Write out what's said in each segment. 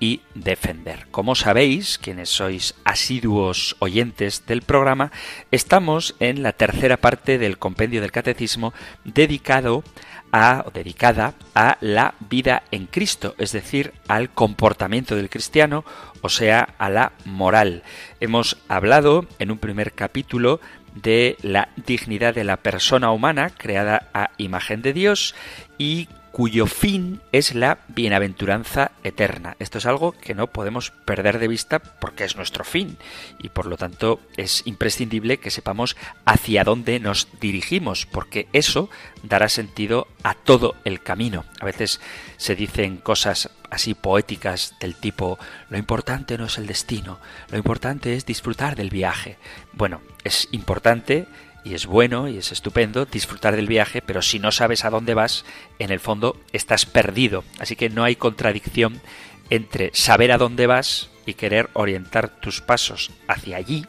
y defender. Como sabéis, quienes sois asiduos oyentes del programa, estamos en la tercera parte del compendio del catecismo dedicado a o dedicada a la vida en Cristo, es decir, al comportamiento del cristiano, o sea, a la moral. Hemos hablado en un primer capítulo de la dignidad de la persona humana creada a imagen de Dios y cuyo fin es la bienaventuranza eterna. Esto es algo que no podemos perder de vista porque es nuestro fin y por lo tanto es imprescindible que sepamos hacia dónde nos dirigimos porque eso dará sentido a todo el camino. A veces se dicen cosas así poéticas del tipo lo importante no es el destino, lo importante es disfrutar del viaje. Bueno, es importante y es bueno y es estupendo disfrutar del viaje, pero si no sabes a dónde vas, en el fondo estás perdido. Así que no hay contradicción entre saber a dónde vas y querer orientar tus pasos hacia allí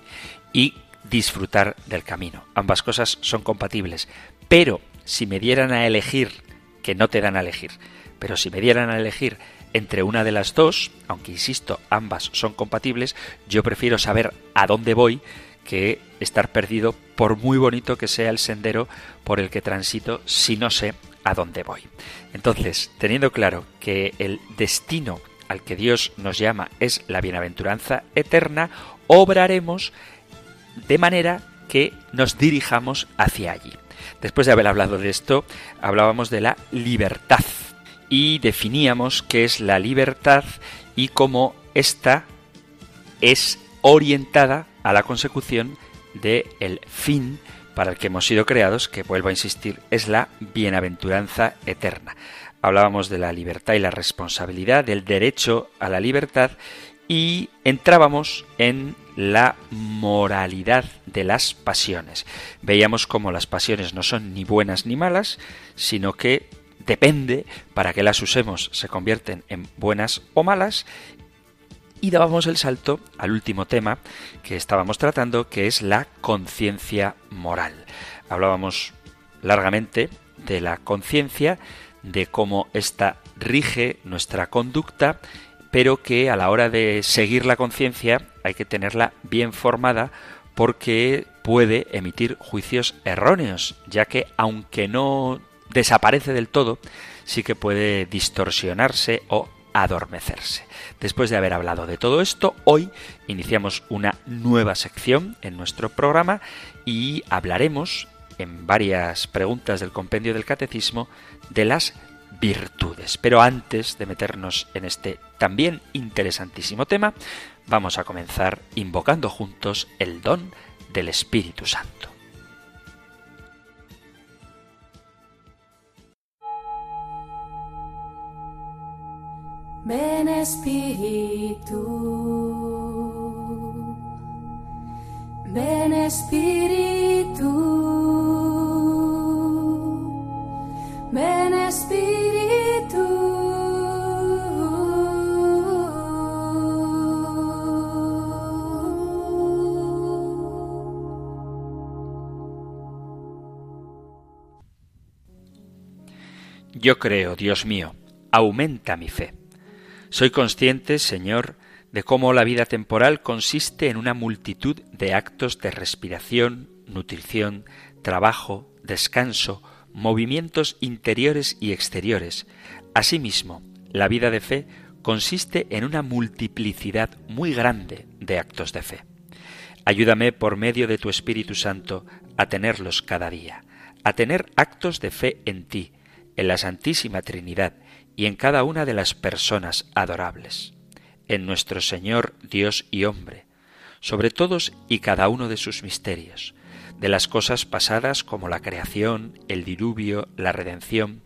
y disfrutar del camino. Ambas cosas son compatibles. Pero si me dieran a elegir, que no te dan a elegir, pero si me dieran a elegir entre una de las dos, aunque insisto, ambas son compatibles, yo prefiero saber a dónde voy que estar perdido por muy bonito que sea el sendero por el que transito si no sé a dónde voy. Entonces, teniendo claro que el destino al que Dios nos llama es la bienaventuranza eterna, obraremos de manera que nos dirijamos hacia allí. Después de haber hablado de esto, hablábamos de la libertad y definíamos qué es la libertad y cómo ésta es orientada a la consecución de el fin para el que hemos sido creados, que vuelvo a insistir, es la bienaventuranza eterna. Hablábamos de la libertad y la responsabilidad, del derecho a la libertad y entrábamos en la moralidad de las pasiones. Veíamos cómo las pasiones no son ni buenas ni malas, sino que depende para que las usemos se convierten en buenas o malas y dábamos el salto al último tema que estábamos tratando, que es la conciencia moral. Hablábamos largamente de la conciencia, de cómo ésta rige nuestra conducta, pero que a la hora de seguir la conciencia hay que tenerla bien formada porque puede emitir juicios erróneos, ya que aunque no desaparece del todo, sí que puede distorsionarse o adormecerse. Después de haber hablado de todo esto, hoy iniciamos una nueva sección en nuestro programa y hablaremos en varias preguntas del compendio del catecismo de las virtudes. Pero antes de meternos en este también interesantísimo tema, vamos a comenzar invocando juntos el don del Espíritu Santo. Ven Espíritu, ven Espíritu, ven Espíritu. Yo creo, Dios mío, aumenta mi fe. Soy consciente, Señor, de cómo la vida temporal consiste en una multitud de actos de respiración, nutrición, trabajo, descanso, movimientos interiores y exteriores. Asimismo, la vida de fe consiste en una multiplicidad muy grande de actos de fe. Ayúdame por medio de tu Espíritu Santo a tenerlos cada día, a tener actos de fe en ti, en la Santísima Trinidad y en cada una de las personas adorables, en nuestro Señor Dios y hombre, sobre todos y cada uno de sus misterios, de las cosas pasadas como la creación, el diluvio, la redención,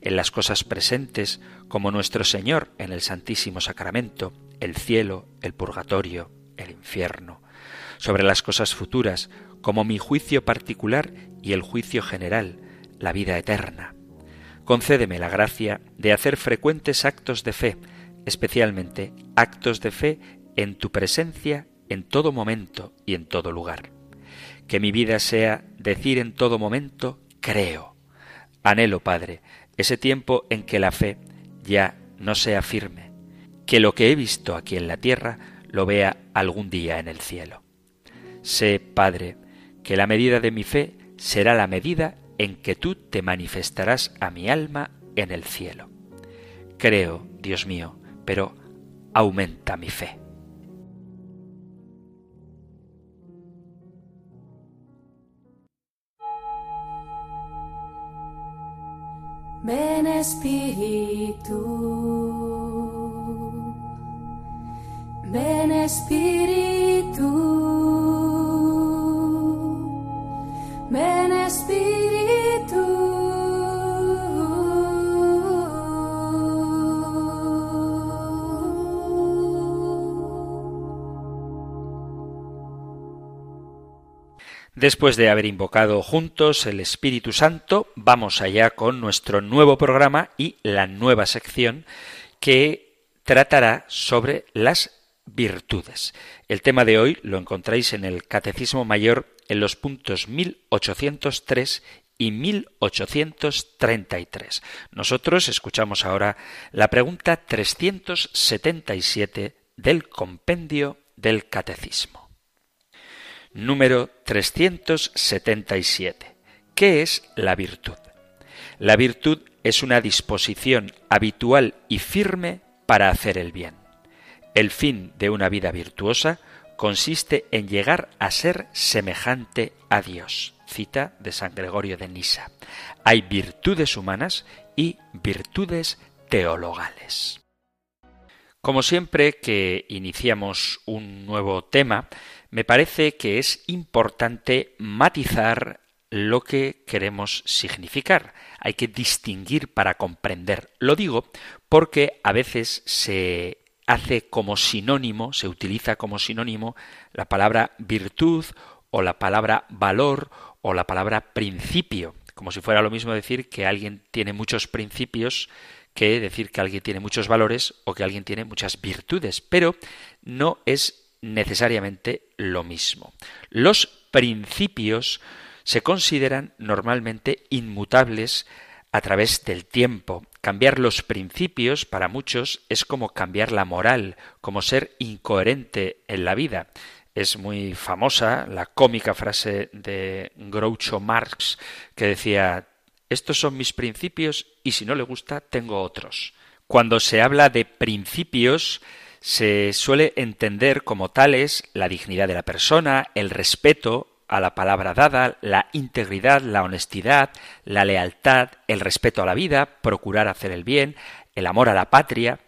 en las cosas presentes como nuestro Señor en el Santísimo Sacramento, el cielo, el purgatorio, el infierno, sobre las cosas futuras como mi juicio particular y el juicio general, la vida eterna. Concédeme la gracia de hacer frecuentes actos de fe, especialmente actos de fe en tu presencia en todo momento y en todo lugar. Que mi vida sea decir en todo momento, creo. Anhelo, Padre, ese tiempo en que la fe ya no sea firme, que lo que he visto aquí en la tierra lo vea algún día en el cielo. Sé, Padre, que la medida de mi fe será la medida en que tú te manifestarás a mi alma en el cielo. Creo, Dios mío, pero aumenta mi fe. Ven Espíritu, ven Espíritu, ven Espíritu. Después de haber invocado juntos el Espíritu Santo, vamos allá con nuestro nuevo programa y la nueva sección que tratará sobre las virtudes. El tema de hoy lo encontráis en el Catecismo Mayor en los puntos 1803 y 1833. Nosotros escuchamos ahora la pregunta 377 del compendio del Catecismo número 377. ¿Qué es la virtud? La virtud es una disposición habitual y firme para hacer el bien. El fin de una vida virtuosa consiste en llegar a ser semejante a Dios. Cita de San Gregorio de Nisa. Hay virtudes humanas y virtudes teologales. Como siempre que iniciamos un nuevo tema, me parece que es importante matizar lo que queremos significar. Hay que distinguir para comprender. Lo digo porque a veces se hace como sinónimo, se utiliza como sinónimo la palabra virtud o la palabra valor o la palabra principio, como si fuera lo mismo decir que alguien tiene muchos principios que decir que alguien tiene muchos valores o que alguien tiene muchas virtudes, pero no es necesariamente lo mismo. Los principios se consideran normalmente inmutables a través del tiempo. Cambiar los principios para muchos es como cambiar la moral, como ser incoherente en la vida. Es muy famosa la cómica frase de Groucho Marx que decía estos son mis principios y si no le gusta tengo otros. Cuando se habla de principios se suele entender como tales la dignidad de la persona, el respeto a la palabra dada, la integridad, la honestidad, la lealtad, el respeto a la vida, procurar hacer el bien, el amor a la patria.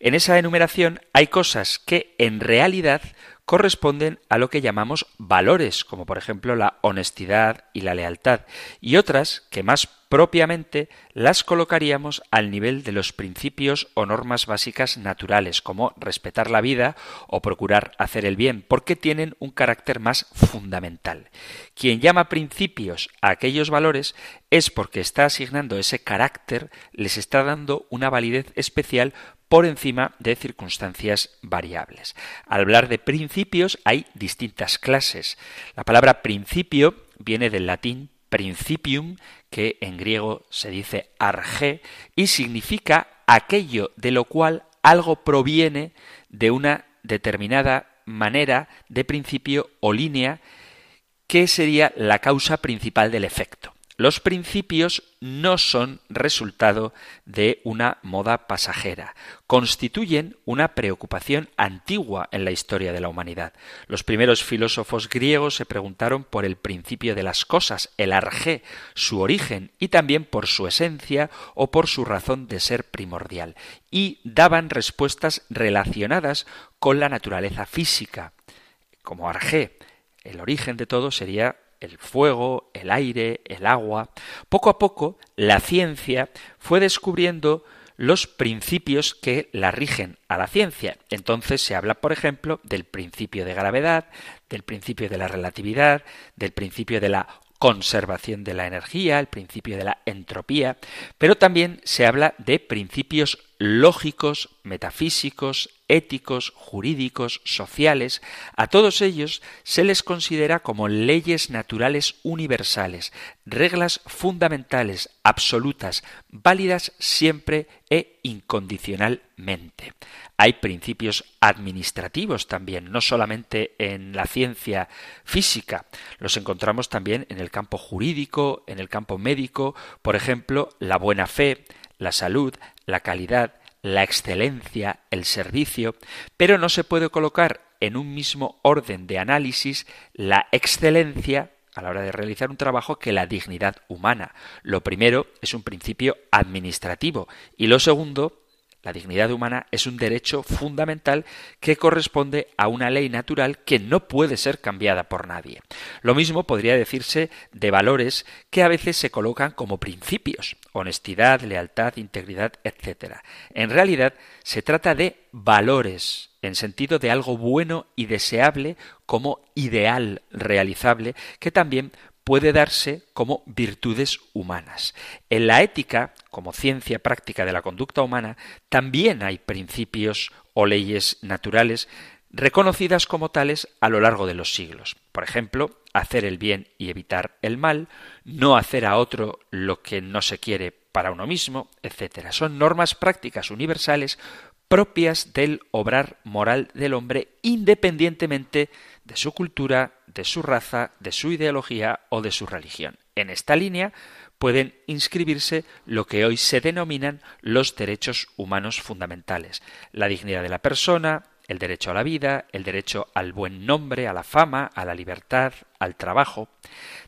En esa enumeración hay cosas que en realidad corresponden a lo que llamamos valores, como por ejemplo la honestidad y la lealtad, y otras que más propiamente las colocaríamos al nivel de los principios o normas básicas naturales, como respetar la vida o procurar hacer el bien, porque tienen un carácter más fundamental. Quien llama principios a aquellos valores es porque está asignando ese carácter, les está dando una validez especial por encima de circunstancias variables. Al hablar de principios hay distintas clases. La palabra principio viene del latín principium, que en griego se dice arge, y significa aquello de lo cual algo proviene de una determinada manera de principio o línea que sería la causa principal del efecto. Los principios no son resultado de una moda pasajera, constituyen una preocupación antigua en la historia de la humanidad. Los primeros filósofos griegos se preguntaron por el principio de las cosas, el arjé, su origen y también por su esencia o por su razón de ser primordial, y daban respuestas relacionadas con la naturaleza física. Como arjé, el origen de todo sería el fuego, el aire, el agua. Poco a poco, la ciencia fue descubriendo los principios que la rigen a la ciencia. Entonces se habla, por ejemplo, del principio de gravedad, del principio de la relatividad, del principio de la conservación de la energía, el principio de la entropía, pero también se habla de principios lógicos, metafísicos, éticos, jurídicos, sociales, a todos ellos se les considera como leyes naturales universales, reglas fundamentales, absolutas, válidas siempre e incondicionalmente. Hay principios administrativos también, no solamente en la ciencia física, los encontramos también en el campo jurídico, en el campo médico, por ejemplo, la buena fe, la salud, la calidad, la excelencia, el servicio, pero no se puede colocar en un mismo orden de análisis la excelencia a la hora de realizar un trabajo que la dignidad humana. Lo primero es un principio administrativo y lo segundo la dignidad humana es un derecho fundamental que corresponde a una ley natural que no puede ser cambiada por nadie. Lo mismo podría decirse de valores que a veces se colocan como principios, honestidad, lealtad, integridad, etc. En realidad se trata de valores en sentido de algo bueno y deseable como ideal realizable que también puede darse como virtudes humanas. En la ética, como ciencia práctica de la conducta humana, también hay principios o leyes naturales reconocidas como tales a lo largo de los siglos. Por ejemplo, hacer el bien y evitar el mal, no hacer a otro lo que no se quiere para uno mismo, etc. Son normas prácticas universales propias del obrar moral del hombre independientemente de su cultura, de su raza, de su ideología o de su religión. En esta línea pueden inscribirse lo que hoy se denominan los derechos humanos fundamentales, la dignidad de la persona, el derecho a la vida, el derecho al buen nombre, a la fama, a la libertad, al trabajo.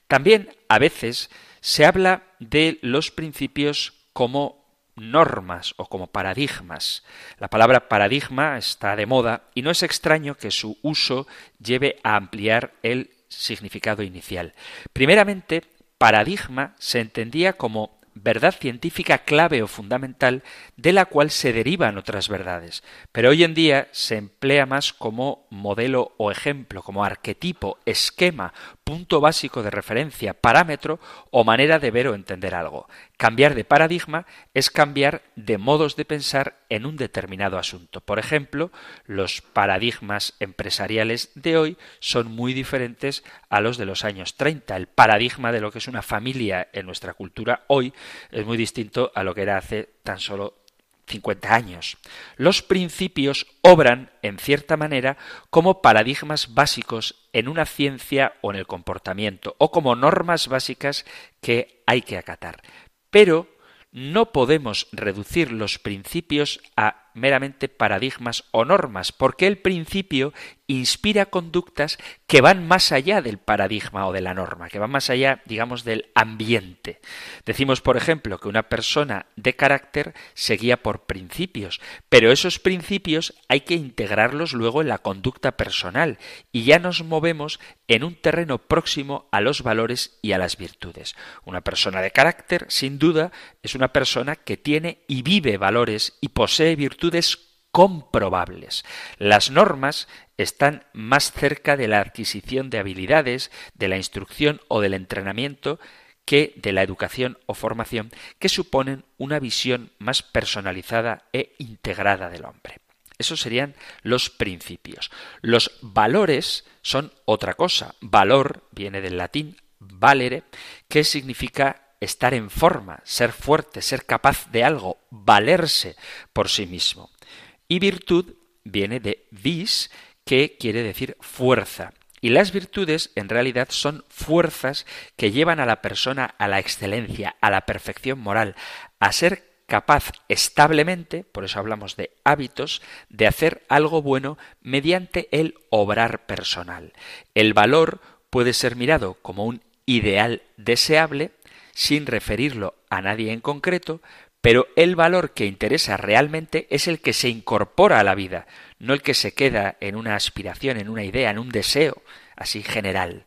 También a veces se habla de los principios como normas o como paradigmas. La palabra paradigma está de moda y no es extraño que su uso lleve a ampliar el significado inicial. Primeramente, paradigma se entendía como verdad científica clave o fundamental de la cual se derivan otras verdades, pero hoy en día se emplea más como modelo o ejemplo, como arquetipo, esquema, punto básico de referencia, parámetro o manera de ver o entender algo. Cambiar de paradigma es cambiar de modos de pensar en un determinado asunto. Por ejemplo, los paradigmas empresariales de hoy son muy diferentes a los de los años 30. El paradigma de lo que es una familia en nuestra cultura hoy es muy distinto a lo que era hace tan solo 50 años. Los principios obran, en cierta manera, como paradigmas básicos en una ciencia o en el comportamiento, o como normas básicas que hay que acatar. Pero no podemos reducir los principios a meramente paradigmas o normas, porque el principio inspira conductas que van más allá del paradigma o de la norma, que van más allá, digamos, del ambiente. Decimos, por ejemplo, que una persona de carácter se guía por principios, pero esos principios hay que integrarlos luego en la conducta personal y ya nos movemos en un terreno próximo a los valores y a las virtudes. Una persona de carácter, sin duda, es una persona que tiene y vive valores y posee virtudes comprobables. Las normas están más cerca de la adquisición de habilidades, de la instrucción o del entrenamiento que de la educación o formación, que suponen una visión más personalizada e integrada del hombre. Esos serían los principios. Los valores son otra cosa. Valor viene del latín valere, que significa estar en forma, ser fuerte, ser capaz de algo, valerse por sí mismo. Y virtud viene de vis, que quiere decir fuerza. Y las virtudes en realidad son fuerzas que llevan a la persona a la excelencia, a la perfección moral, a ser capaz establemente, por eso hablamos de hábitos, de hacer algo bueno mediante el obrar personal. El valor puede ser mirado como un ideal deseable, sin referirlo a nadie en concreto, pero el valor que interesa realmente es el que se incorpora a la vida, no el que se queda en una aspiración, en una idea, en un deseo. así general.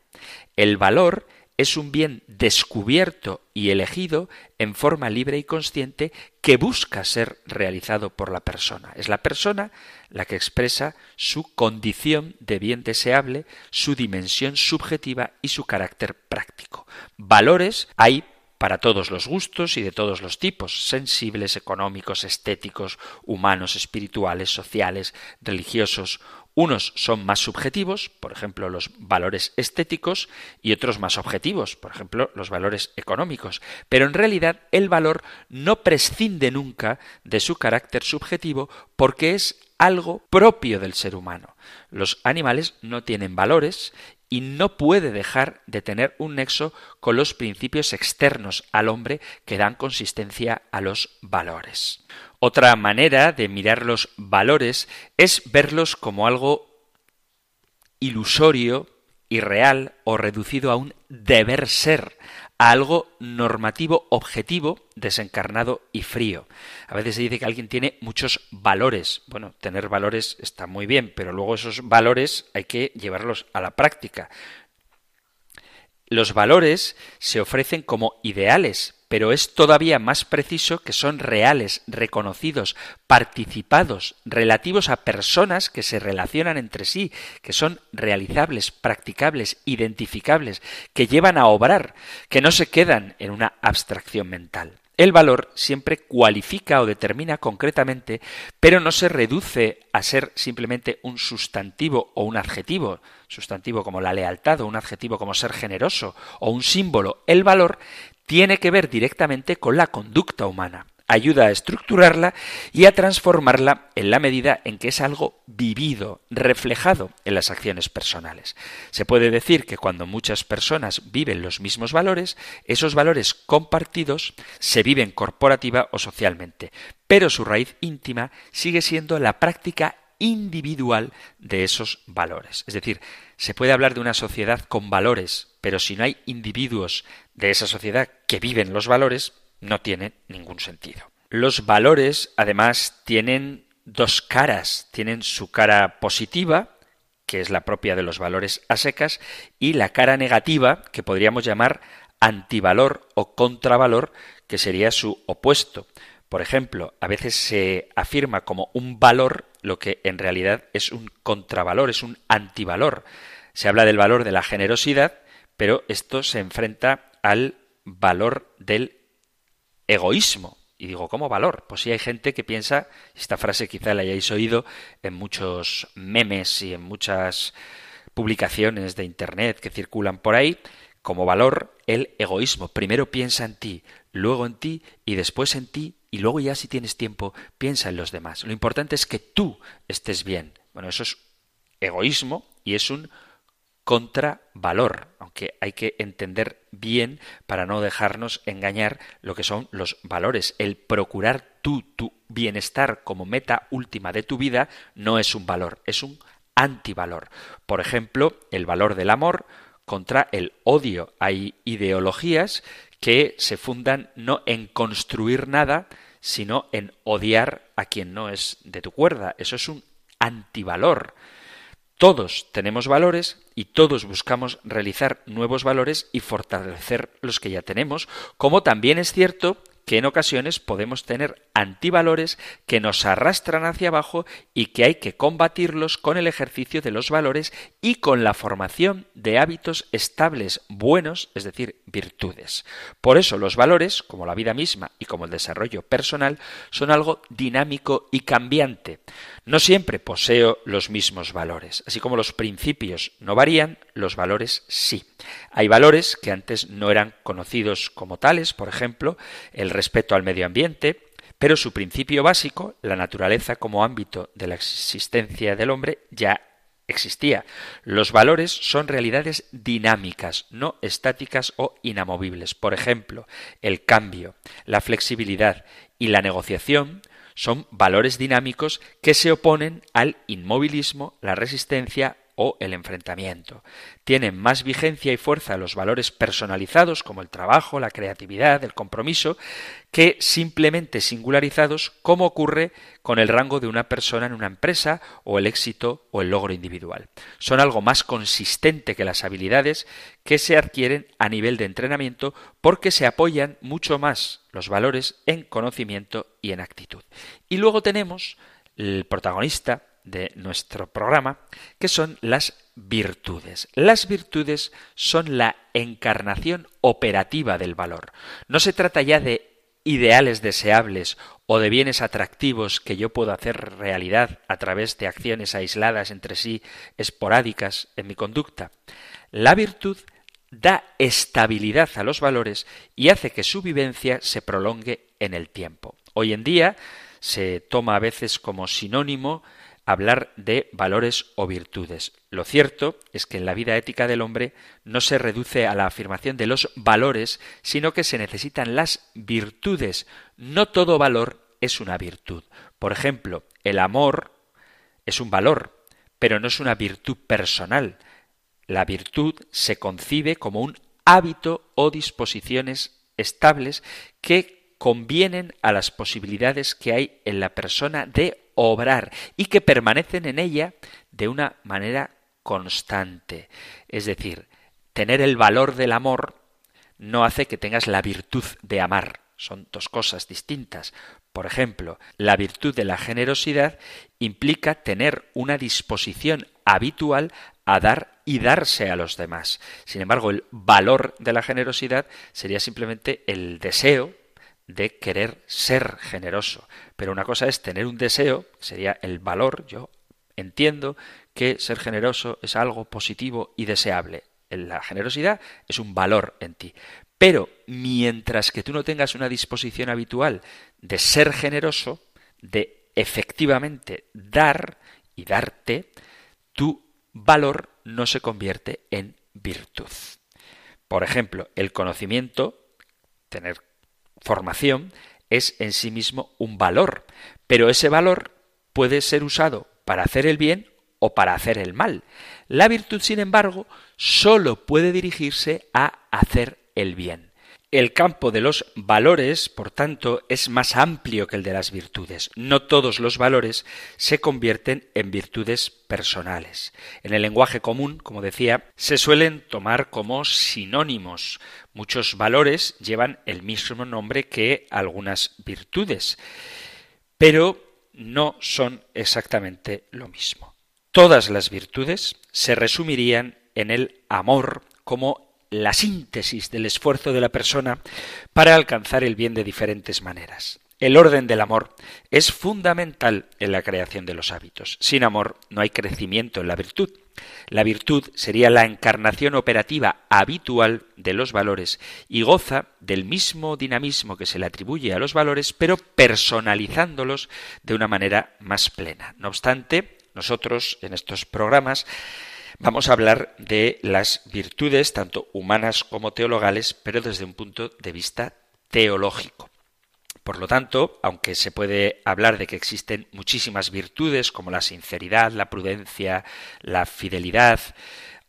El valor es un bien descubierto y elegido en forma libre y consciente que busca ser realizado por la persona. Es la persona la que expresa su condición de bien deseable, su dimensión subjetiva y su carácter práctico. Valores hay para todos los gustos y de todos los tipos, sensibles, económicos, estéticos, humanos, espirituales, sociales, religiosos. Unos son más subjetivos, por ejemplo, los valores estéticos, y otros más objetivos, por ejemplo, los valores económicos. Pero en realidad el valor no prescinde nunca de su carácter subjetivo porque es algo propio del ser humano. Los animales no tienen valores y no puede dejar de tener un nexo con los principios externos al hombre que dan consistencia a los valores. Otra manera de mirar los valores es verlos como algo ilusorio, irreal o reducido a un deber ser, a algo normativo, objetivo, desencarnado y frío. A veces se dice que alguien tiene muchos valores. Bueno, tener valores está muy bien, pero luego esos valores hay que llevarlos a la práctica. Los valores se ofrecen como ideales, pero es todavía más preciso que son reales, reconocidos, participados, relativos a personas que se relacionan entre sí, que son realizables, practicables, identificables, que llevan a obrar, que no se quedan en una abstracción mental. El valor siempre cualifica o determina concretamente, pero no se reduce a ser simplemente un sustantivo o un adjetivo, sustantivo como la lealtad o un adjetivo como ser generoso o un símbolo. El valor tiene que ver directamente con la conducta humana. Ayuda a estructurarla y a transformarla en la medida en que es algo vivido, reflejado en las acciones personales. Se puede decir que cuando muchas personas viven los mismos valores, esos valores compartidos se viven corporativa o socialmente, pero su raíz íntima sigue siendo la práctica individual de esos valores. Es decir, se puede hablar de una sociedad con valores, pero si no hay individuos de esa sociedad que viven los valores, no tiene ningún sentido. Los valores, además, tienen dos caras. Tienen su cara positiva, que es la propia de los valores a secas, y la cara negativa, que podríamos llamar antivalor o contravalor, que sería su opuesto. Por ejemplo, a veces se afirma como un valor lo que en realidad es un contravalor, es un antivalor. Se habla del valor de la generosidad, pero esto se enfrenta al valor del egoísmo. Y digo, ¿cómo valor? Pues sí hay gente que piensa, esta frase quizá la hayáis oído en muchos memes y en muchas publicaciones de Internet que circulan por ahí, como valor el egoísmo. Primero piensa en ti, luego en ti y después en ti y luego ya si tienes tiempo piensa en los demás. Lo importante es que tú estés bien. Bueno, eso es egoísmo y es un contravalor, aunque hay que entender bien para no dejarnos engañar lo que son los valores. El procurar tú tu bienestar como meta última de tu vida no es un valor, es un antivalor. Por ejemplo, el valor del amor contra el odio. Hay ideologías que se fundan no en construir nada, sino en odiar a quien no es de tu cuerda. Eso es un antivalor. Todos tenemos valores y todos buscamos realizar nuevos valores y fortalecer los que ya tenemos, como también es cierto que en ocasiones podemos tener antivalores que nos arrastran hacia abajo y que hay que combatirlos con el ejercicio de los valores y con la formación de hábitos estables, buenos, es decir, virtudes. Por eso los valores, como la vida misma y como el desarrollo personal, son algo dinámico y cambiante. No siempre poseo los mismos valores. Así como los principios no varían, los valores sí. Hay valores que antes no eran conocidos como tales, por ejemplo, el respeto al medio ambiente, pero su principio básico, la naturaleza como ámbito de la existencia del hombre, ya existía. Los valores son realidades dinámicas, no estáticas o inamovibles. Por ejemplo, el cambio, la flexibilidad y la negociación son valores dinámicos que se oponen al inmovilismo, la resistencia o el enfrentamiento. Tienen más vigencia y fuerza los valores personalizados como el trabajo, la creatividad, el compromiso, que simplemente singularizados como ocurre con el rango de una persona en una empresa o el éxito o el logro individual. Son algo más consistente que las habilidades que se adquieren a nivel de entrenamiento porque se apoyan mucho más los valores en conocimiento y en actitud. Y luego tenemos el protagonista de nuestro programa, que son las virtudes. Las virtudes son la encarnación operativa del valor. No se trata ya de ideales deseables o de bienes atractivos que yo puedo hacer realidad a través de acciones aisladas entre sí, esporádicas en mi conducta. La virtud da estabilidad a los valores y hace que su vivencia se prolongue en el tiempo. Hoy en día se toma a veces como sinónimo hablar de valores o virtudes. Lo cierto es que en la vida ética del hombre no se reduce a la afirmación de los valores, sino que se necesitan las virtudes. No todo valor es una virtud. Por ejemplo, el amor es un valor, pero no es una virtud personal. La virtud se concibe como un hábito o disposiciones estables que convienen a las posibilidades que hay en la persona de obrar y que permanecen en ella de una manera constante. Es decir, tener el valor del amor no hace que tengas la virtud de amar. Son dos cosas distintas. Por ejemplo, la virtud de la generosidad implica tener una disposición habitual a dar y darse a los demás. Sin embargo, el valor de la generosidad sería simplemente el deseo de querer ser generoso. Pero una cosa es tener un deseo, sería el valor, yo entiendo que ser generoso es algo positivo y deseable. La generosidad es un valor en ti. Pero mientras que tú no tengas una disposición habitual de ser generoso, de efectivamente dar y darte, tu valor no se convierte en virtud. Por ejemplo, el conocimiento, tener formación es en sí mismo un valor, pero ese valor puede ser usado para hacer el bien o para hacer el mal. La virtud, sin embargo, sólo puede dirigirse a hacer el bien. El campo de los valores, por tanto, es más amplio que el de las virtudes. No todos los valores se convierten en virtudes personales. En el lenguaje común, como decía, se suelen tomar como sinónimos. Muchos valores llevan el mismo nombre que algunas virtudes, pero no son exactamente lo mismo. Todas las virtudes se resumirían en el amor como la síntesis del esfuerzo de la persona para alcanzar el bien de diferentes maneras. El orden del amor es fundamental en la creación de los hábitos. Sin amor no hay crecimiento en la virtud. La virtud sería la encarnación operativa habitual de los valores y goza del mismo dinamismo que se le atribuye a los valores, pero personalizándolos de una manera más plena. No obstante, nosotros en estos programas Vamos a hablar de las virtudes, tanto humanas como teologales, pero desde un punto de vista teológico. Por lo tanto, aunque se puede hablar de que existen muchísimas virtudes como la sinceridad, la prudencia, la fidelidad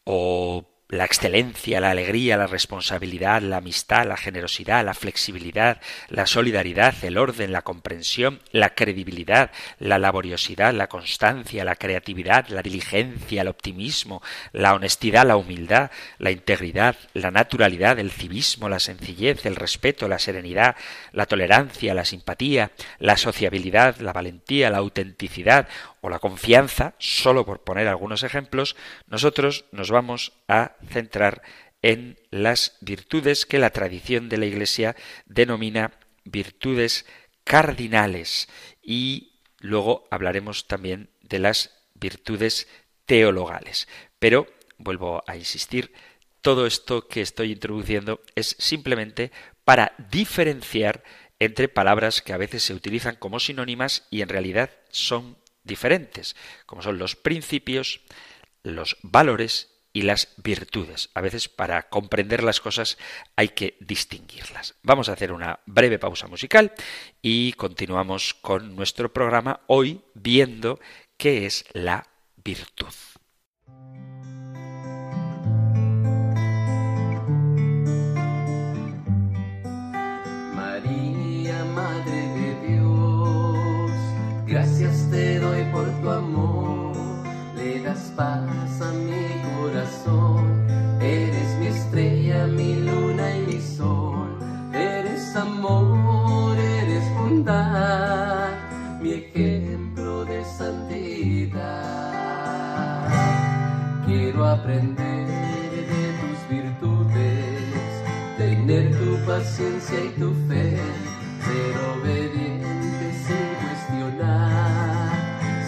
o la excelencia, la alegría, la responsabilidad, la amistad, la generosidad, la flexibilidad, la solidaridad, el orden, la comprensión, la credibilidad, la laboriosidad, la constancia, la creatividad, la diligencia, el optimismo, la honestidad, la humildad, la integridad, la naturalidad, el civismo, la sencillez, el respeto, la serenidad, la tolerancia, la simpatía, la sociabilidad, la valentía, la autenticidad o la confianza, solo por poner algunos ejemplos, nosotros nos vamos a centrar en las virtudes que la tradición de la Iglesia denomina virtudes cardinales y luego hablaremos también de las virtudes teologales. Pero, vuelvo a insistir, todo esto que estoy introduciendo es simplemente para diferenciar entre palabras que a veces se utilizan como sinónimas y en realidad son diferentes, como son los principios, los valores y las virtudes. A veces para comprender las cosas hay que distinguirlas. Vamos a hacer una breve pausa musical y continuamos con nuestro programa hoy viendo qué es la virtud. Gracias te doy por tu amor, le das paz a mi corazón. Eres mi estrella, mi luna y mi sol. Eres amor, eres bondad, mi ejemplo de santidad. Quiero aprender de tus virtudes, tener tu paciencia y tu fe, ser obediente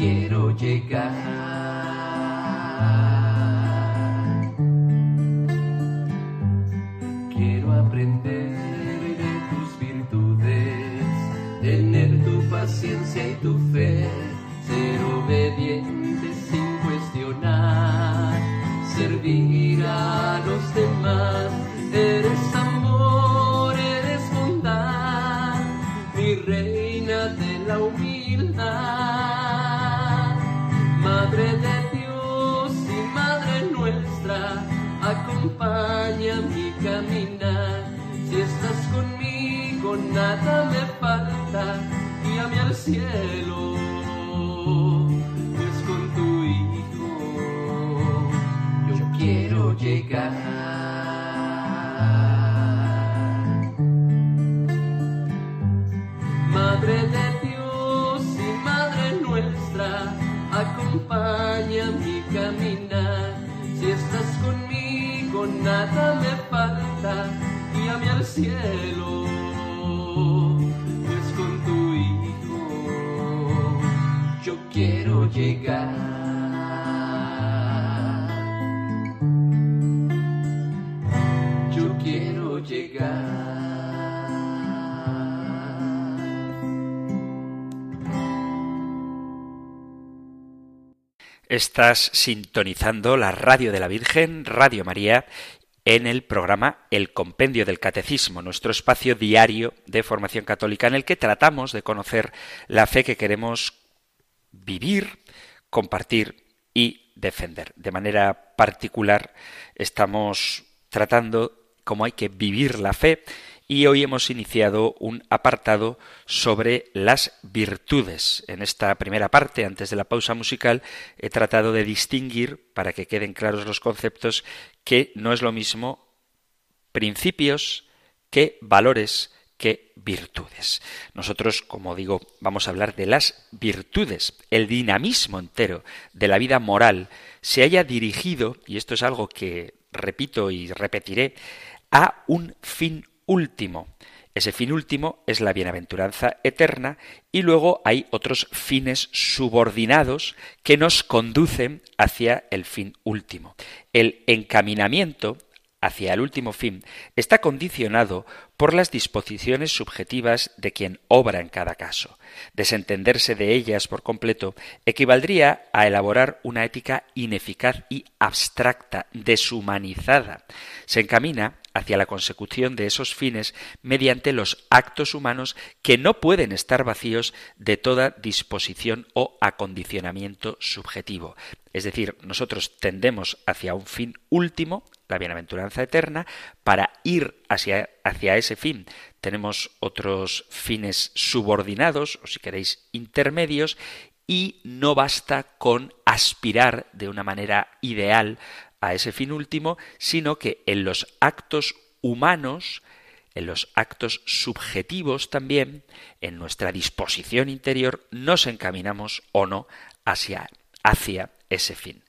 quiero llegar. Quiero aprender. cielo, pues con tu hijo yo quiero llegar. Madre de Dios y Madre nuestra, acompaña mi caminar. Si estás conmigo, nada me falta, guíame al cielo. Sintonizando la radio de la Virgen, Radio María, en el programa El Compendio del Catecismo, nuestro espacio diario de formación católica en el que tratamos de conocer la fe que queremos vivir, compartir y defender. De manera particular estamos tratando cómo hay que vivir la fe y hoy hemos iniciado un apartado sobre las virtudes. En esta primera parte, antes de la pausa musical, he tratado de distinguir, para que queden claros los conceptos, que no es lo mismo principios que valores que virtudes. Nosotros, como digo, vamos a hablar de las virtudes. El dinamismo entero de la vida moral se haya dirigido, y esto es algo que repito y repetiré, a un fin último. Ese fin último es la bienaventuranza eterna y luego hay otros fines subordinados que nos conducen hacia el fin último. El encaminamiento hacia el último fin está condicionado por las disposiciones subjetivas de quien obra en cada caso. Desentenderse de ellas por completo equivaldría a elaborar una ética ineficaz y abstracta, deshumanizada. Se encamina hacia la consecución de esos fines mediante los actos humanos que no pueden estar vacíos de toda disposición o acondicionamiento subjetivo. Es decir, nosotros tendemos hacia un fin último, la bienaventuranza eterna, para ir hacia, hacia ese fin. Tenemos otros fines subordinados, o si queréis, intermedios, y no basta con aspirar de una manera ideal a ese fin último, sino que en los actos humanos, en los actos subjetivos también, en nuestra disposición interior, nos encaminamos o no hacia, hacia ese fin.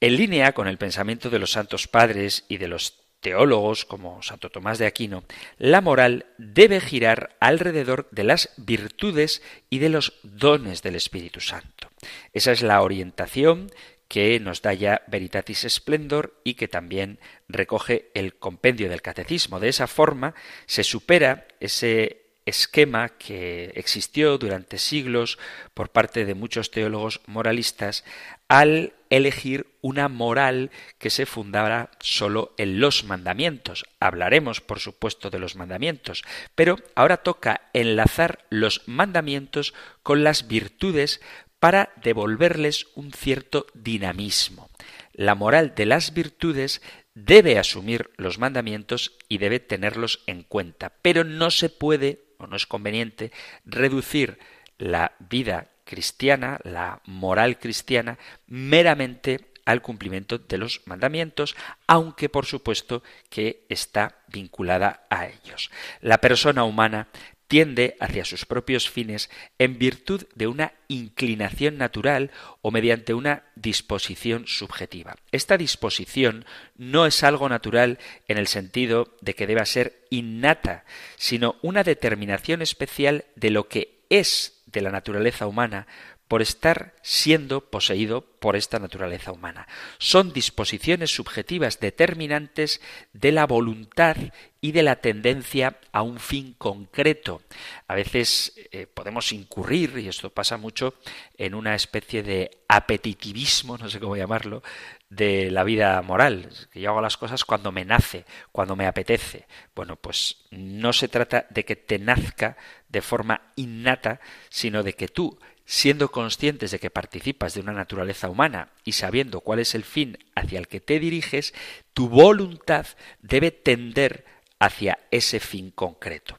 En línea con el pensamiento de los santos padres y de los teólogos como Santo Tomás de Aquino, la moral debe girar alrededor de las virtudes y de los dones del Espíritu Santo. Esa es la orientación que nos da ya Veritatis Splendor y que también recoge el compendio del catecismo. De esa forma se supera ese esquema que existió durante siglos por parte de muchos teólogos moralistas al elegir una moral que se fundara solo en los mandamientos. Hablaremos, por supuesto, de los mandamientos, pero ahora toca enlazar los mandamientos con las virtudes para devolverles un cierto dinamismo. La moral de las virtudes debe asumir los mandamientos y debe tenerlos en cuenta, pero no se puede o no es conveniente reducir la vida cristiana, la moral cristiana, meramente al cumplimiento de los mandamientos, aunque por supuesto que está vinculada a ellos. La persona humana tiende hacia sus propios fines en virtud de una inclinación natural o mediante una disposición subjetiva. Esta disposición no es algo natural en el sentido de que deba ser innata, sino una determinación especial de lo que es de la naturaleza humana por estar siendo poseído por esta naturaleza humana. Son disposiciones subjetivas determinantes de la voluntad y de la tendencia a un fin concreto. A veces eh, podemos incurrir, y esto pasa mucho, en una especie de apetitivismo, no sé cómo llamarlo, de la vida moral, yo hago las cosas cuando me nace, cuando me apetece. Bueno, pues no se trata de que te nazca de forma innata, sino de que tú siendo conscientes de que participas de una naturaleza humana y sabiendo cuál es el fin hacia el que te diriges, tu voluntad debe tender hacia ese fin concreto.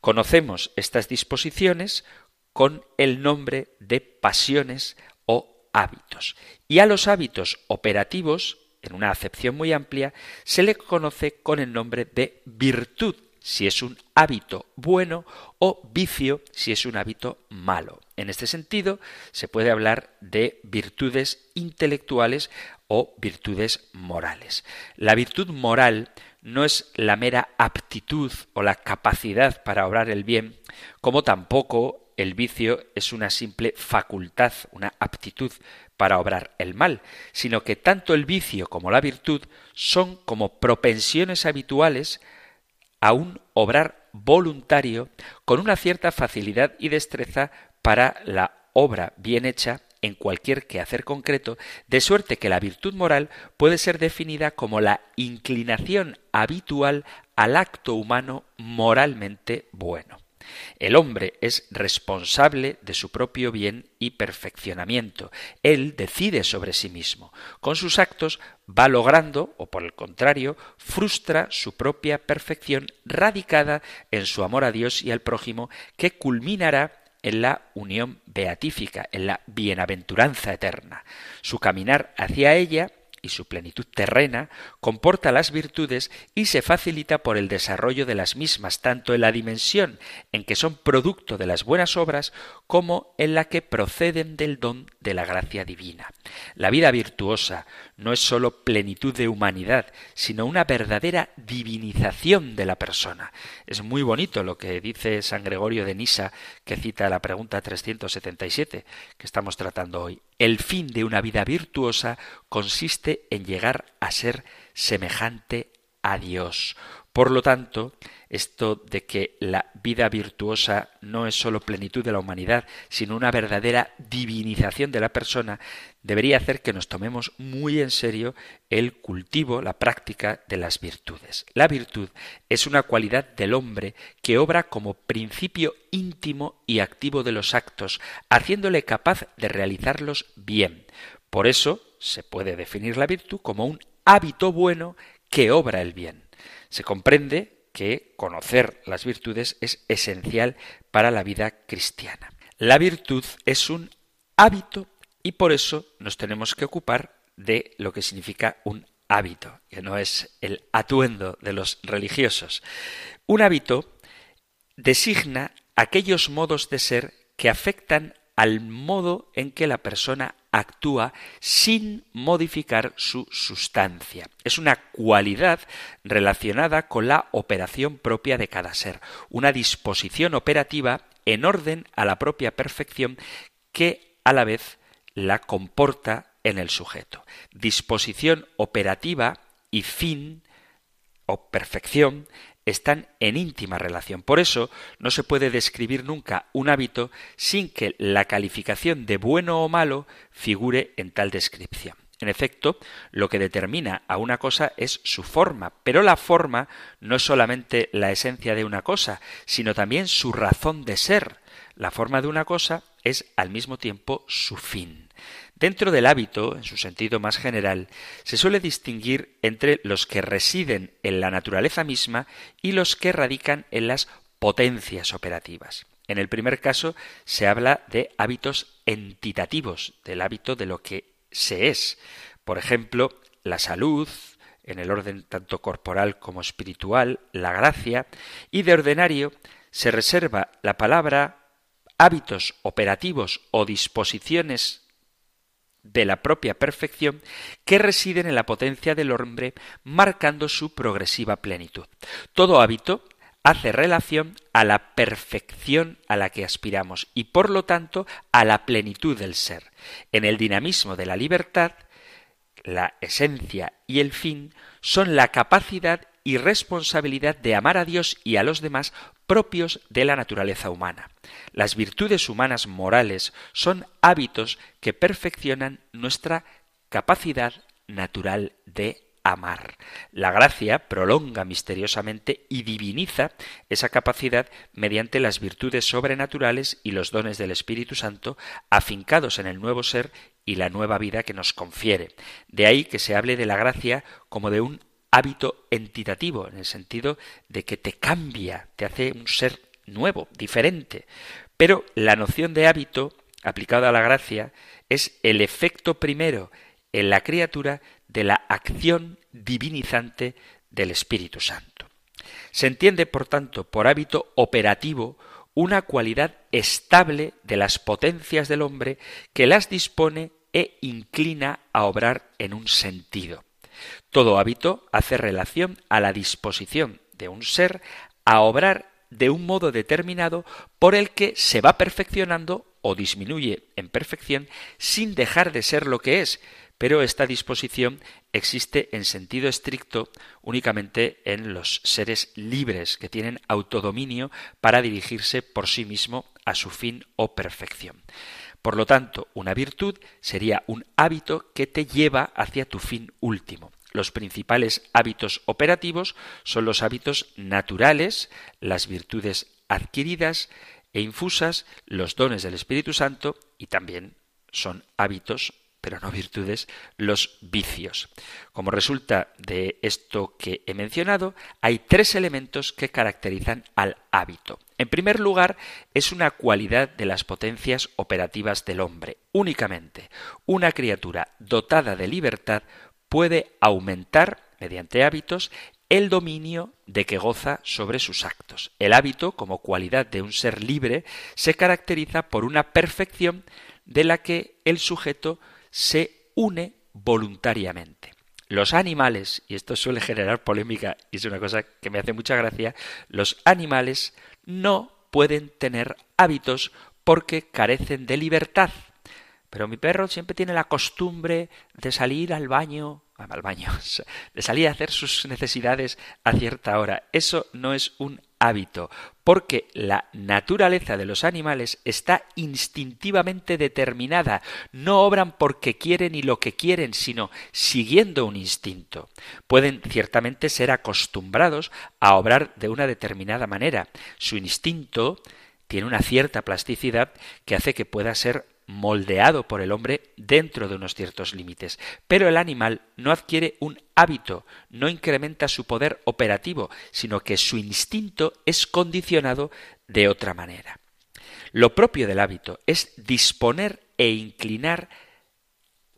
Conocemos estas disposiciones con el nombre de pasiones o hábitos. Y a los hábitos operativos, en una acepción muy amplia, se le conoce con el nombre de virtud si es un hábito bueno o vicio si es un hábito malo. En este sentido, se puede hablar de virtudes intelectuales o virtudes morales. La virtud moral no es la mera aptitud o la capacidad para obrar el bien, como tampoco el vicio es una simple facultad, una aptitud para obrar el mal, sino que tanto el vicio como la virtud son como propensiones habituales a un obrar voluntario con una cierta facilidad y destreza para la obra bien hecha en cualquier quehacer concreto, de suerte que la virtud moral puede ser definida como la inclinación habitual al acto humano moralmente bueno. El hombre es responsable de su propio bien y perfeccionamiento. Él decide sobre sí mismo. Con sus actos va logrando, o por el contrario, frustra su propia perfección radicada en su amor a Dios y al prójimo, que culminará en la unión beatífica, en la bienaventuranza eterna. Su caminar hacia ella y su plenitud terrena comporta las virtudes y se facilita por el desarrollo de las mismas, tanto en la dimensión en que son producto de las buenas obras como en la que proceden del don de la gracia divina. La vida virtuosa no es sólo plenitud de humanidad, sino una verdadera divinización de la persona. Es muy bonito lo que dice San Gregorio de Nisa, que cita la pregunta 377 que estamos tratando hoy. El fin de una vida virtuosa consiste en llegar a ser semejante a Dios. Por lo tanto, esto de que la vida virtuosa no es sólo plenitud de la humanidad, sino una verdadera divinización de la persona, debería hacer que nos tomemos muy en serio el cultivo, la práctica de las virtudes. La virtud es una cualidad del hombre que obra como principio íntimo y activo de los actos, haciéndole capaz de realizarlos bien. Por eso se puede definir la virtud como un hábito bueno que obra el bien. Se comprende que conocer las virtudes es esencial para la vida cristiana. La virtud es un hábito y por eso nos tenemos que ocupar de lo que significa un hábito, que no es el atuendo de los religiosos. Un hábito designa aquellos modos de ser que afectan al modo en que la persona actúa sin modificar su sustancia. Es una cualidad relacionada con la operación propia de cada ser, una disposición operativa en orden a la propia perfección que a la vez la comporta en el sujeto. Disposición operativa y fin o perfección están en íntima relación. Por eso no se puede describir nunca un hábito sin que la calificación de bueno o malo figure en tal descripción. En efecto, lo que determina a una cosa es su forma, pero la forma no es solamente la esencia de una cosa, sino también su razón de ser. La forma de una cosa es al mismo tiempo su fin. Dentro del hábito, en su sentido más general, se suele distinguir entre los que residen en la naturaleza misma y los que radican en las potencias operativas. En el primer caso se habla de hábitos entitativos, del hábito de lo que se es. Por ejemplo, la salud, en el orden tanto corporal como espiritual, la gracia, y de ordinario se reserva la palabra hábitos operativos o disposiciones de la propia perfección que residen en la potencia del hombre, marcando su progresiva plenitud. Todo hábito hace relación a la perfección a la que aspiramos y por lo tanto a la plenitud del ser. En el dinamismo de la libertad, la esencia y el fin son la capacidad y responsabilidad de amar a Dios y a los demás propios de la naturaleza humana. Las virtudes humanas morales son hábitos que perfeccionan nuestra capacidad natural de amar. La gracia prolonga misteriosamente y diviniza esa capacidad mediante las virtudes sobrenaturales y los dones del Espíritu Santo afincados en el nuevo ser y la nueva vida que nos confiere. De ahí que se hable de la gracia como de un hábito entitativo, en el sentido de que te cambia, te hace un ser nuevo, diferente. Pero la noción de hábito, aplicada a la gracia, es el efecto primero en la criatura de la acción divinizante del Espíritu Santo. Se entiende, por tanto, por hábito operativo una cualidad estable de las potencias del hombre que las dispone e inclina a obrar en un sentido. Todo hábito hace relación a la disposición de un ser a obrar de un modo determinado por el que se va perfeccionando o disminuye en perfección sin dejar de ser lo que es, pero esta disposición existe en sentido estricto únicamente en los seres libres que tienen autodominio para dirigirse por sí mismo a su fin o perfección. Por lo tanto, una virtud sería un hábito que te lleva hacia tu fin último. Los principales hábitos operativos son los hábitos naturales, las virtudes adquiridas e infusas, los dones del Espíritu Santo y también son hábitos pero no virtudes, los vicios. Como resulta de esto que he mencionado, hay tres elementos que caracterizan al hábito. En primer lugar, es una cualidad de las potencias operativas del hombre. Únicamente una criatura dotada de libertad puede aumentar, mediante hábitos, el dominio de que goza sobre sus actos. El hábito, como cualidad de un ser libre, se caracteriza por una perfección de la que el sujeto se une voluntariamente. Los animales, y esto suele generar polémica y es una cosa que me hace mucha gracia, los animales no pueden tener hábitos porque carecen de libertad. Pero mi perro siempre tiene la costumbre de salir al baño, al baño, de salir a hacer sus necesidades a cierta hora. Eso no es un hábito, porque la naturaleza de los animales está instintivamente determinada. No obran porque quieren y lo que quieren, sino siguiendo un instinto. Pueden ciertamente ser acostumbrados a obrar de una determinada manera. Su instinto tiene una cierta plasticidad que hace que pueda ser moldeado por el hombre dentro de unos ciertos límites. Pero el animal no adquiere un hábito, no incrementa su poder operativo, sino que su instinto es condicionado de otra manera. Lo propio del hábito es disponer e inclinar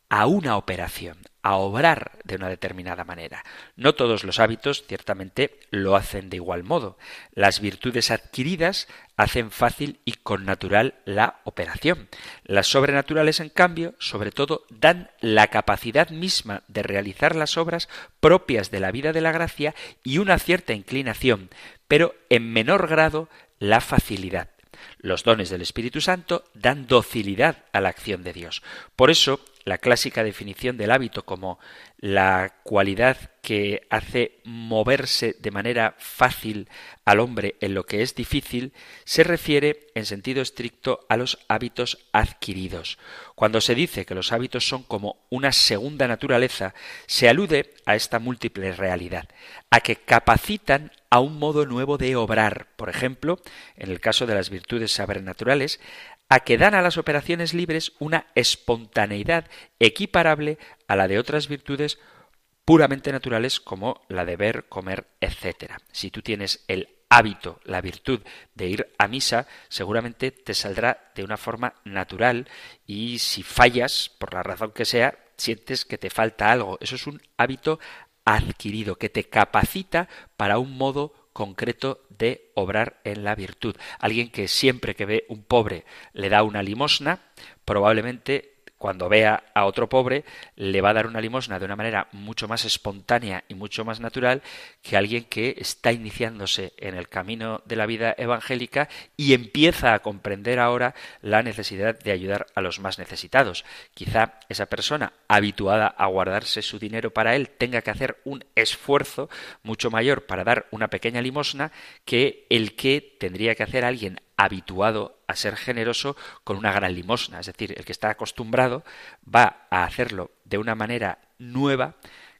a una operación, a obrar de una determinada manera. No todos los hábitos ciertamente lo hacen de igual modo. Las virtudes adquiridas hacen fácil y con natural la operación. Las sobrenaturales, en cambio, sobre todo, dan la capacidad misma de realizar las obras propias de la vida de la gracia y una cierta inclinación, pero en menor grado la facilidad. Los dones del Espíritu Santo dan docilidad a la acción de Dios. Por eso, la clásica definición del hábito como la cualidad que hace moverse de manera fácil al hombre en lo que es difícil, se refiere en sentido estricto a los hábitos adquiridos. Cuando se dice que los hábitos son como una segunda naturaleza, se alude a esta múltiple realidad, a que capacitan a un modo nuevo de obrar, por ejemplo, en el caso de las virtudes sobrenaturales, a que dan a las operaciones libres una espontaneidad equiparable a la de otras virtudes puramente naturales como la de ver, comer, etc. Si tú tienes el hábito, la virtud de ir a misa, seguramente te saldrá de una forma natural y si fallas, por la razón que sea, sientes que te falta algo. Eso es un hábito adquirido que te capacita para un modo concreto de obrar en la virtud. Alguien que siempre que ve un pobre le da una limosna, probablemente cuando vea a otro pobre, le va a dar una limosna de una manera mucho más espontánea y mucho más natural que alguien que está iniciándose en el camino de la vida evangélica y empieza a comprender ahora la necesidad de ayudar a los más necesitados. Quizá esa persona habituada a guardarse su dinero para él tenga que hacer un esfuerzo mucho mayor para dar una pequeña limosna que el que tendría que hacer alguien habituado a ser generoso con una gran limosna. Es decir, el que está acostumbrado va a hacerlo de una manera nueva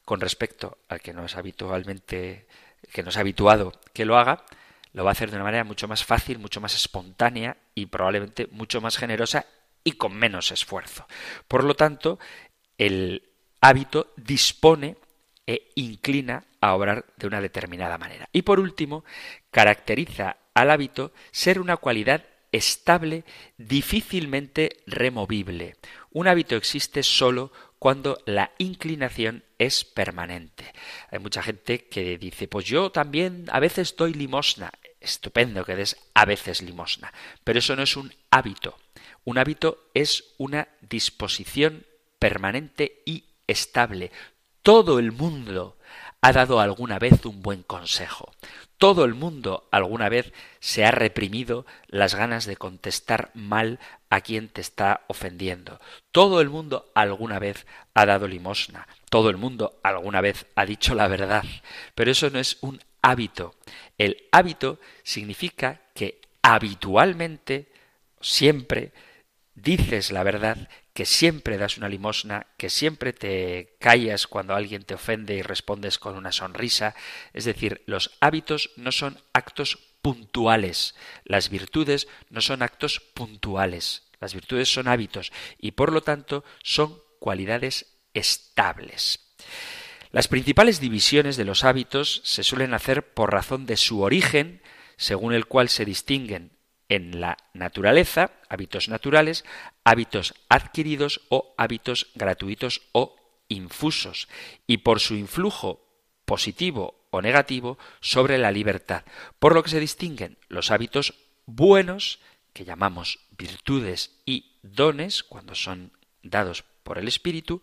con respecto al que no es habitualmente, que no es habituado que lo haga, lo va a hacer de una manera mucho más fácil, mucho más espontánea y probablemente mucho más generosa y con menos esfuerzo. Por lo tanto, el hábito dispone e inclina a obrar de una determinada manera. Y por último, caracteriza al hábito ser una cualidad estable, difícilmente removible. Un hábito existe solo cuando la inclinación es permanente. Hay mucha gente que dice, pues yo también a veces doy limosna. Estupendo que des a veces limosna, pero eso no es un hábito. Un hábito es una disposición permanente y estable. Todo el mundo ha dado alguna vez un buen consejo. Todo el mundo alguna vez se ha reprimido las ganas de contestar mal a quien te está ofendiendo. Todo el mundo alguna vez ha dado limosna. Todo el mundo alguna vez ha dicho la verdad. Pero eso no es un hábito. El hábito significa que habitualmente, siempre, dices la verdad que siempre das una limosna, que siempre te callas cuando alguien te ofende y respondes con una sonrisa. Es decir, los hábitos no son actos puntuales, las virtudes no son actos puntuales, las virtudes son hábitos y por lo tanto son cualidades estables. Las principales divisiones de los hábitos se suelen hacer por razón de su origen, según el cual se distinguen en la naturaleza, hábitos naturales, hábitos adquiridos o hábitos gratuitos o infusos, y por su influjo positivo o negativo sobre la libertad, por lo que se distinguen los hábitos buenos, que llamamos virtudes y dones, cuando son dados por el espíritu,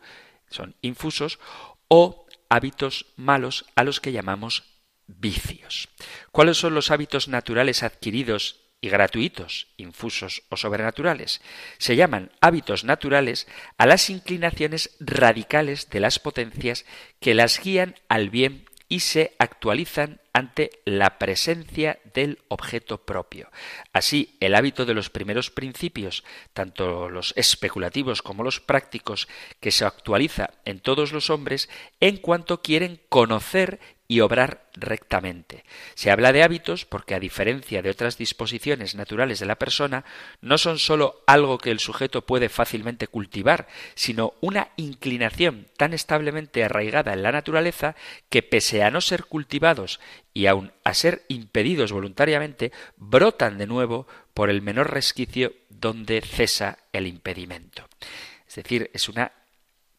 son infusos, o hábitos malos a los que llamamos vicios. ¿Cuáles son los hábitos naturales adquiridos y gratuitos, infusos o sobrenaturales. Se llaman hábitos naturales a las inclinaciones radicales de las potencias que las guían al bien y se actualizan ante la presencia del objeto propio. Así, el hábito de los primeros principios, tanto los especulativos como los prácticos, que se actualiza en todos los hombres en cuanto quieren conocer y obrar rectamente. Se habla de hábitos porque, a diferencia de otras disposiciones naturales de la persona, no son sólo algo que el sujeto puede fácilmente cultivar, sino una inclinación tan establemente arraigada en la naturaleza que, pese a no ser cultivados y aun a ser impedidos voluntariamente, brotan de nuevo por el menor resquicio donde cesa el impedimento. Es decir, es una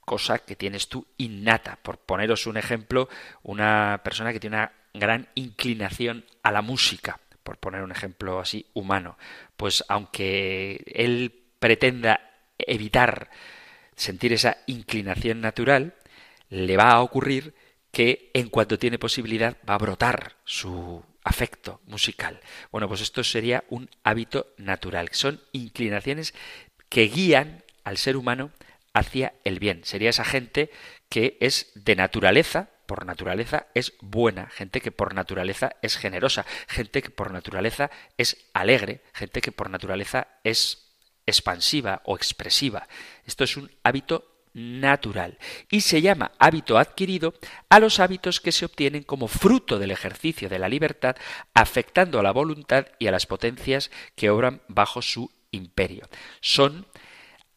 cosa que tienes tú innata. Por poneros un ejemplo, una persona que tiene una gran inclinación a la música, por poner un ejemplo así humano, pues aunque él pretenda evitar sentir esa inclinación natural, le va a ocurrir que en cuanto tiene posibilidad va a brotar su afecto musical. Bueno, pues esto sería un hábito natural. Son inclinaciones que guían al ser humano hacia el bien. Sería esa gente que es de naturaleza, por naturaleza es buena, gente que por naturaleza es generosa, gente que por naturaleza es alegre, gente que por naturaleza es expansiva o expresiva. Esto es un hábito natural y se llama hábito adquirido a los hábitos que se obtienen como fruto del ejercicio de la libertad, afectando a la voluntad y a las potencias que obran bajo su imperio. Son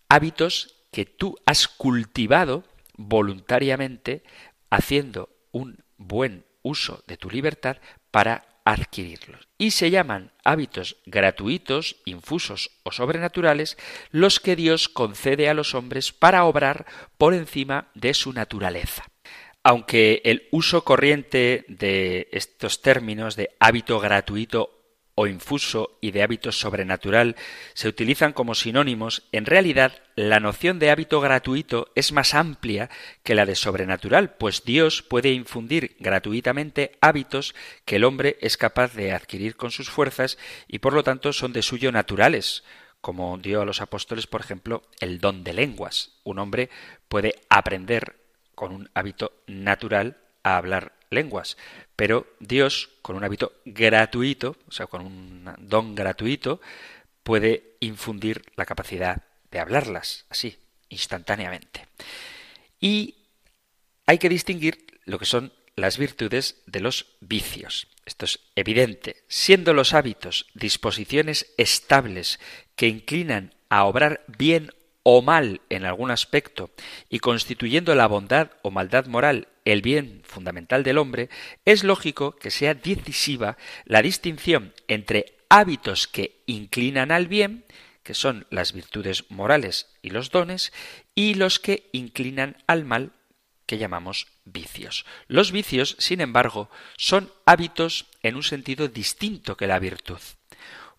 hábitos que tú has cultivado voluntariamente haciendo un buen uso de tu libertad para adquirirlos. Y se llaman hábitos gratuitos, infusos o sobrenaturales los que Dios concede a los hombres para obrar por encima de su naturaleza. Aunque el uso corriente de estos términos de hábito gratuito o infuso y de hábito sobrenatural se utilizan como sinónimos, en realidad la noción de hábito gratuito es más amplia que la de sobrenatural, pues Dios puede infundir gratuitamente hábitos que el hombre es capaz de adquirir con sus fuerzas y por lo tanto son de suyo naturales, como dio a los apóstoles, por ejemplo, el don de lenguas. Un hombre puede aprender con un hábito natural a hablar lenguas, pero Dios, con un hábito gratuito, o sea, con un don gratuito, puede infundir la capacidad de hablarlas así, instantáneamente. Y hay que distinguir lo que son las virtudes de los vicios. Esto es evidente. Siendo los hábitos disposiciones estables que inclinan a obrar bien o mal en algún aspecto y constituyendo la bondad o maldad moral el bien fundamental del hombre, es lógico que sea decisiva la distinción entre hábitos que inclinan al bien, que son las virtudes morales y los dones, y los que inclinan al mal, que llamamos vicios. Los vicios, sin embargo, son hábitos en un sentido distinto que la virtud.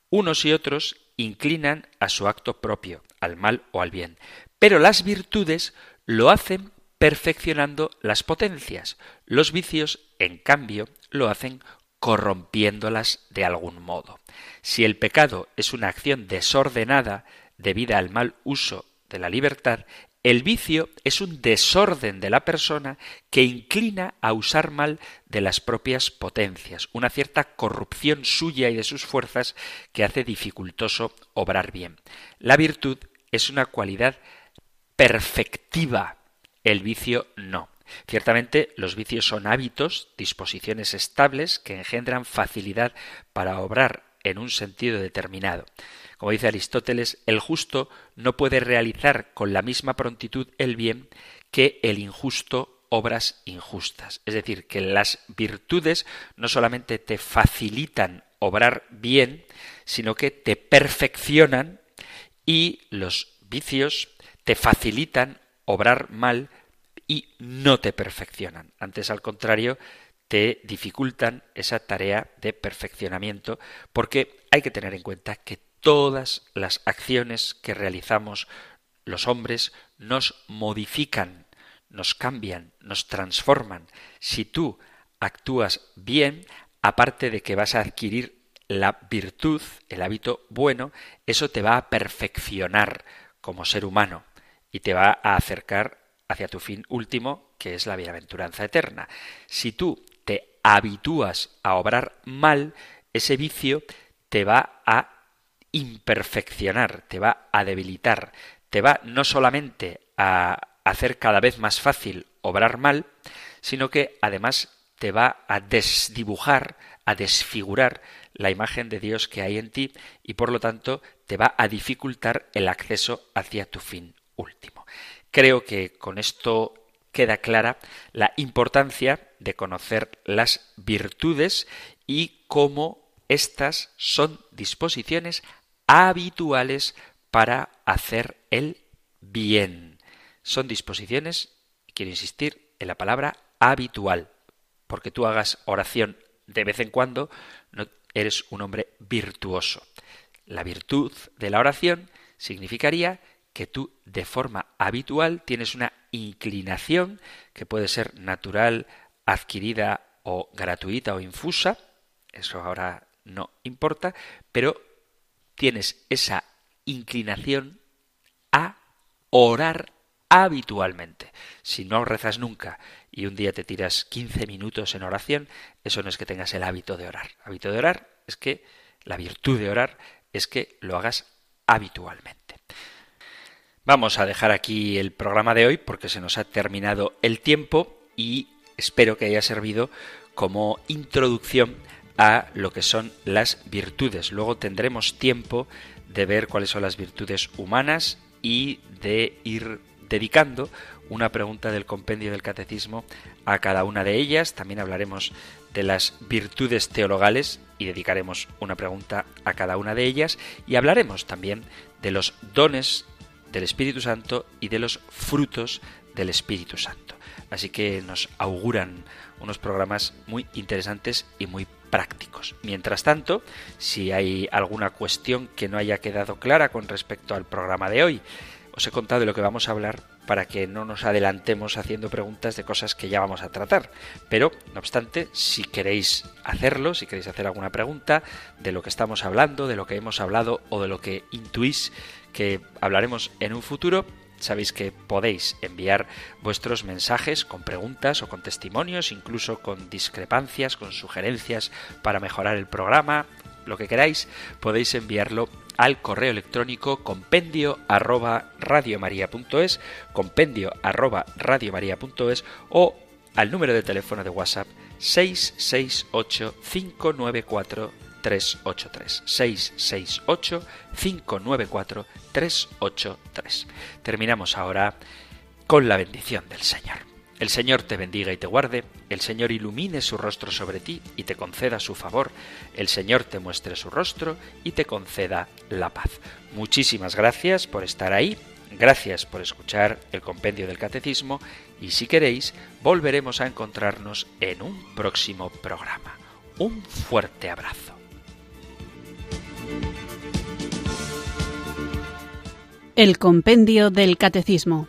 Unos y otros inclinan a su acto propio, al mal o al bien. Pero las virtudes lo hacen perfeccionando las potencias. Los vicios, en cambio, lo hacen corrompiéndolas de algún modo. Si el pecado es una acción desordenada debida al mal uso de la libertad, el vicio es un desorden de la persona que inclina a usar mal de las propias potencias, una cierta corrupción suya y de sus fuerzas que hace dificultoso obrar bien. La virtud es una cualidad perfectiva, el vicio no. Ciertamente los vicios son hábitos, disposiciones estables que engendran facilidad para obrar en un sentido determinado. Como dice Aristóteles, el justo no puede realizar con la misma prontitud el bien que el injusto obras injustas. Es decir, que las virtudes no solamente te facilitan obrar bien, sino que te perfeccionan y los vicios te facilitan obrar mal y no te perfeccionan. Antes, al contrario, te dificultan esa tarea de perfeccionamiento porque hay que tener en cuenta que todas las acciones que realizamos los hombres nos modifican, nos cambian, nos transforman. Si tú actúas bien, aparte de que vas a adquirir la virtud, el hábito bueno, eso te va a perfeccionar como ser humano y te va a acercar hacia tu fin último, que es la bienaventuranza eterna. Si tú habitúas a obrar mal, ese vicio te va a imperfeccionar, te va a debilitar, te va no solamente a hacer cada vez más fácil obrar mal, sino que además te va a desdibujar, a desfigurar la imagen de Dios que hay en ti y por lo tanto te va a dificultar el acceso hacia tu fin último. Creo que con esto queda clara la importancia de conocer las virtudes y cómo éstas son disposiciones habituales para hacer el bien. Son disposiciones, quiero insistir en la palabra habitual, porque tú hagas oración de vez en cuando, no eres un hombre virtuoso. La virtud de la oración significaría que tú de forma habitual tienes una inclinación que puede ser natural, adquirida o gratuita o infusa, eso ahora no importa, pero tienes esa inclinación a orar habitualmente. Si no rezas nunca y un día te tiras 15 minutos en oración, eso no es que tengas el hábito de orar. hábito de orar es que la virtud de orar es que lo hagas habitualmente. Vamos a dejar aquí el programa de hoy porque se nos ha terminado el tiempo y espero que haya servido como introducción a lo que son las virtudes. Luego tendremos tiempo de ver cuáles son las virtudes humanas y de ir dedicando una pregunta del compendio del catecismo a cada una de ellas. También hablaremos de las virtudes teologales y dedicaremos una pregunta a cada una de ellas. Y hablaremos también de los dones del Espíritu Santo y de los frutos del Espíritu Santo. Así que nos auguran unos programas muy interesantes y muy prácticos. Mientras tanto, si hay alguna cuestión que no haya quedado clara con respecto al programa de hoy, os he contado de lo que vamos a hablar para que no nos adelantemos haciendo preguntas de cosas que ya vamos a tratar. Pero, no obstante, si queréis hacerlo, si queréis hacer alguna pregunta de lo que estamos hablando, de lo que hemos hablado o de lo que intuís que hablaremos en un futuro, sabéis que podéis enviar vuestros mensajes con preguntas o con testimonios, incluso con discrepancias, con sugerencias para mejorar el programa, lo que queráis, podéis enviarlo al correo electrónico compendio arroba radiomaria.es, compendio arroba radiomaria.es o al número de teléfono de WhatsApp 668 594 383 668 594 383. Terminamos ahora con la bendición del Señor. El Señor te bendiga y te guarde, el Señor ilumine su rostro sobre ti y te conceda su favor, el Señor te muestre su rostro y te conceda la paz. Muchísimas gracias por estar ahí, gracias por escuchar el compendio del catecismo y si queréis volveremos a encontrarnos en un próximo programa. Un fuerte abrazo. El compendio del catecismo